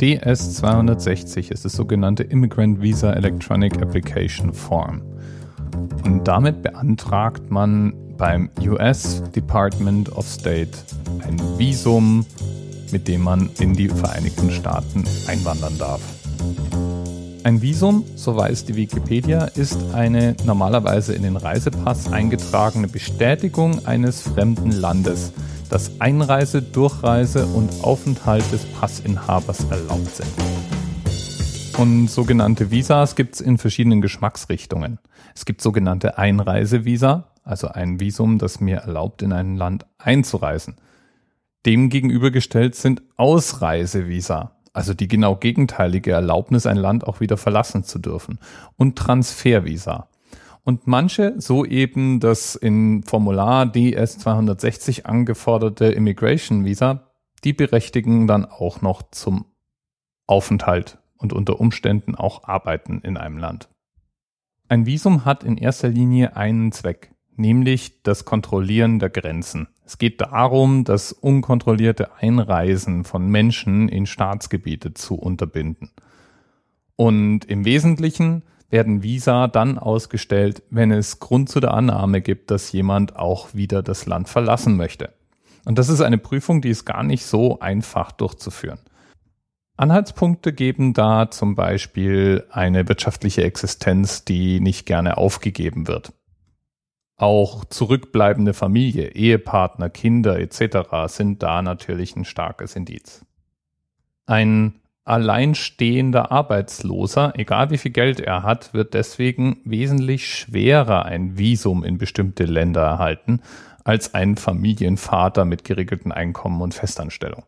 DS260 ist das sogenannte Immigrant Visa Electronic Application Form. Und damit beantragt man beim US Department of State ein Visum, mit dem man in die Vereinigten Staaten einwandern darf. Ein Visum, so weiß die Wikipedia, ist eine normalerweise in den Reisepass eingetragene Bestätigung eines fremden Landes, dass Einreise, Durchreise und Aufenthalt des Passinhabers erlaubt sind. Und sogenannte Visas gibt es in verschiedenen Geschmacksrichtungen. Es gibt sogenannte Einreisevisa, also ein Visum, das mir erlaubt, in ein Land einzureisen. Dem gegenübergestellt sind Ausreisevisa, also die genau gegenteilige Erlaubnis, ein Land auch wieder verlassen zu dürfen. Und Transfervisa. Und manche, so eben das in Formular DS 260 angeforderte Immigration Visa, die berechtigen dann auch noch zum Aufenthalt und unter Umständen auch Arbeiten in einem Land. Ein Visum hat in erster Linie einen Zweck, nämlich das Kontrollieren der Grenzen. Es geht darum, das unkontrollierte Einreisen von Menschen in Staatsgebiete zu unterbinden. Und im Wesentlichen werden Visa dann ausgestellt, wenn es Grund zu der Annahme gibt, dass jemand auch wieder das Land verlassen möchte. Und das ist eine Prüfung, die ist gar nicht so einfach durchzuführen. Anhaltspunkte geben da zum Beispiel eine wirtschaftliche Existenz, die nicht gerne aufgegeben wird. Auch zurückbleibende Familie, Ehepartner, Kinder etc. sind da natürlich ein starkes Indiz. Ein alleinstehender Arbeitsloser, egal wie viel Geld er hat, wird deswegen wesentlich schwerer ein Visum in bestimmte Länder erhalten als ein Familienvater mit geregeltem Einkommen und Festanstellung.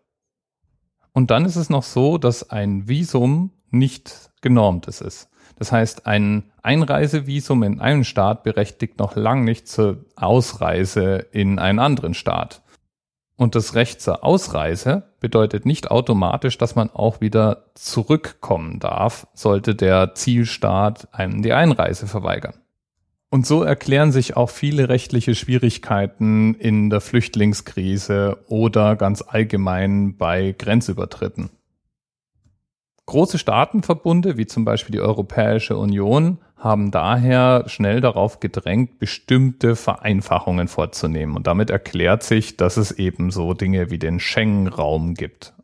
Und dann ist es noch so, dass ein Visum nicht genormtes ist. Das heißt, ein Einreisevisum in einen Staat berechtigt noch lang nicht zur Ausreise in einen anderen Staat. Und das Recht zur Ausreise bedeutet nicht automatisch, dass man auch wieder zurückkommen darf, sollte der Zielstaat einem die Einreise verweigern. Und so erklären sich auch viele rechtliche Schwierigkeiten in der Flüchtlingskrise oder ganz allgemein bei Grenzübertritten. Große Staatenverbunde, wie zum Beispiel die Europäische Union, haben daher schnell darauf gedrängt, bestimmte Vereinfachungen vorzunehmen. Und damit erklärt sich, dass es eben so Dinge wie den Schengen-Raum gibt.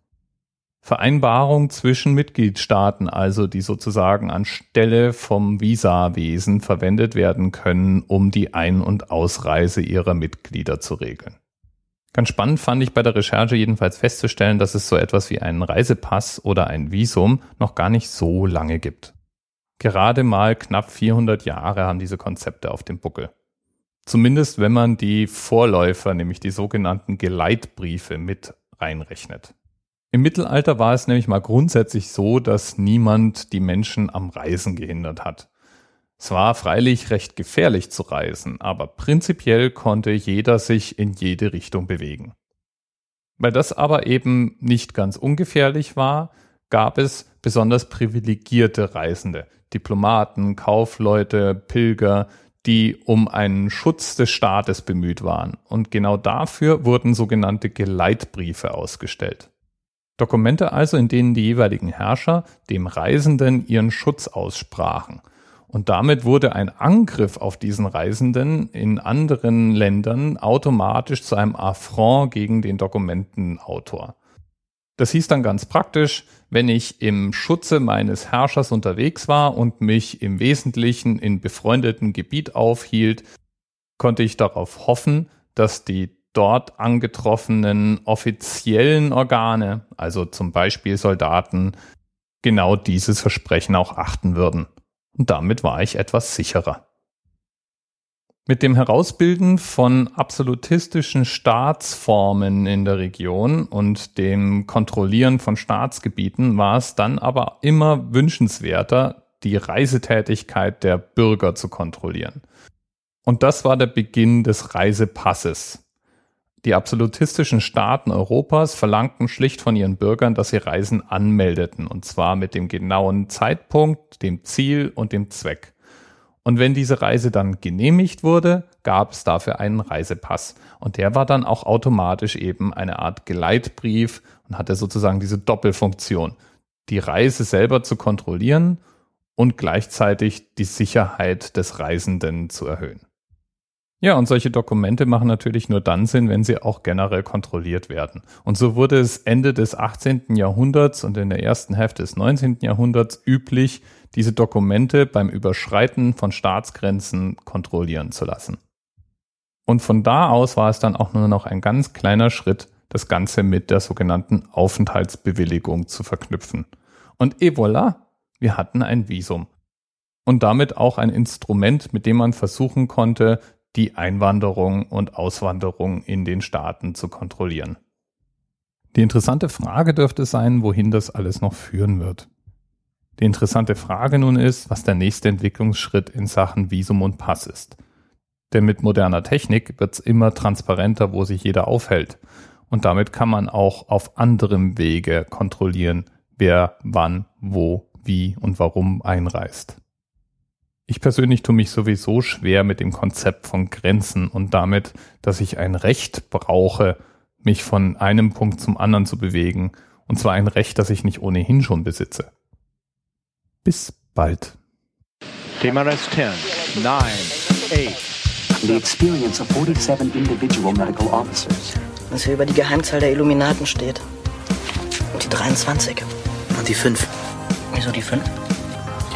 Vereinbarung zwischen Mitgliedstaaten, also die sozusagen anstelle vom Visawesen verwendet werden können, um die Ein- und Ausreise ihrer Mitglieder zu regeln. Ganz spannend fand ich bei der Recherche jedenfalls festzustellen, dass es so etwas wie einen Reisepass oder ein Visum noch gar nicht so lange gibt. Gerade mal knapp 400 Jahre haben diese Konzepte auf dem Buckel. Zumindest wenn man die Vorläufer, nämlich die sogenannten Geleitbriefe mit reinrechnet. Im Mittelalter war es nämlich mal grundsätzlich so, dass niemand die Menschen am Reisen gehindert hat. Es war freilich recht gefährlich zu reisen, aber prinzipiell konnte jeder sich in jede Richtung bewegen. Weil das aber eben nicht ganz ungefährlich war, gab es besonders privilegierte Reisende, Diplomaten, Kaufleute, Pilger, die um einen Schutz des Staates bemüht waren. Und genau dafür wurden sogenannte Geleitbriefe ausgestellt. Dokumente also, in denen die jeweiligen Herrscher dem Reisenden ihren Schutz aussprachen und damit wurde ein Angriff auf diesen Reisenden in anderen Ländern automatisch zu einem Affront gegen den Dokumentenautor. Das hieß dann ganz praktisch, wenn ich im Schutze meines Herrschers unterwegs war und mich im Wesentlichen in befreundeten Gebiet aufhielt, konnte ich darauf hoffen, dass die dort angetroffenen offiziellen Organe, also zum Beispiel Soldaten, genau dieses Versprechen auch achten würden und damit war ich etwas sicherer. Mit dem Herausbilden von absolutistischen Staatsformen in der Region und dem Kontrollieren von Staatsgebieten war es dann aber immer wünschenswerter, die Reisetätigkeit der Bürger zu kontrollieren. Und das war der Beginn des Reisepasses. Die absolutistischen Staaten Europas verlangten schlicht von ihren Bürgern, dass sie Reisen anmeldeten, und zwar mit dem genauen Zeitpunkt, dem Ziel und dem Zweck. Und wenn diese Reise dann genehmigt wurde, gab es dafür einen Reisepass. Und der war dann auch automatisch eben eine Art Geleitbrief und hatte sozusagen diese Doppelfunktion. die Reise selber zu kontrollieren und gleichzeitig die Sicherheit des Reisenden zu erhöhen. Ja, und solche Dokumente machen natürlich nur dann Sinn, wenn sie auch generell kontrolliert werden. Und so wurde es Ende des 18. Jahrhunderts und in der ersten Hälfte des 19. Jahrhunderts üblich, diese Dokumente beim Überschreiten von Staatsgrenzen kontrollieren zu lassen. Und von da aus war es dann auch nur noch ein ganz kleiner Schritt, das Ganze mit der sogenannten Aufenthaltsbewilligung zu verknüpfen. Und et voilà, wir hatten ein Visum. Und damit auch ein Instrument, mit dem man versuchen konnte, die Einwanderung und Auswanderung in den Staaten zu kontrollieren. Die interessante Frage dürfte sein, wohin das alles noch führen wird. Die interessante Frage nun ist, was der nächste Entwicklungsschritt in Sachen Visum und Pass ist. Denn mit moderner Technik wird es immer transparenter, wo sich jeder aufhält. Und damit kann man auch auf anderem Wege kontrollieren, wer wann, wo, wie und warum einreist. Ich persönlich tue mich sowieso schwer mit dem Konzept von Grenzen und damit, dass ich ein Recht brauche, mich von einem Punkt zum anderen zu bewegen, und zwar ein Recht, das ich nicht ohnehin schon besitze. Bis bald. TMRS 10, 9, 8. The experience of 47 individual medical officers. Was hier über die Geheimzahl der Illuminaten steht. Und die 23. Und die 5. Wieso die 5?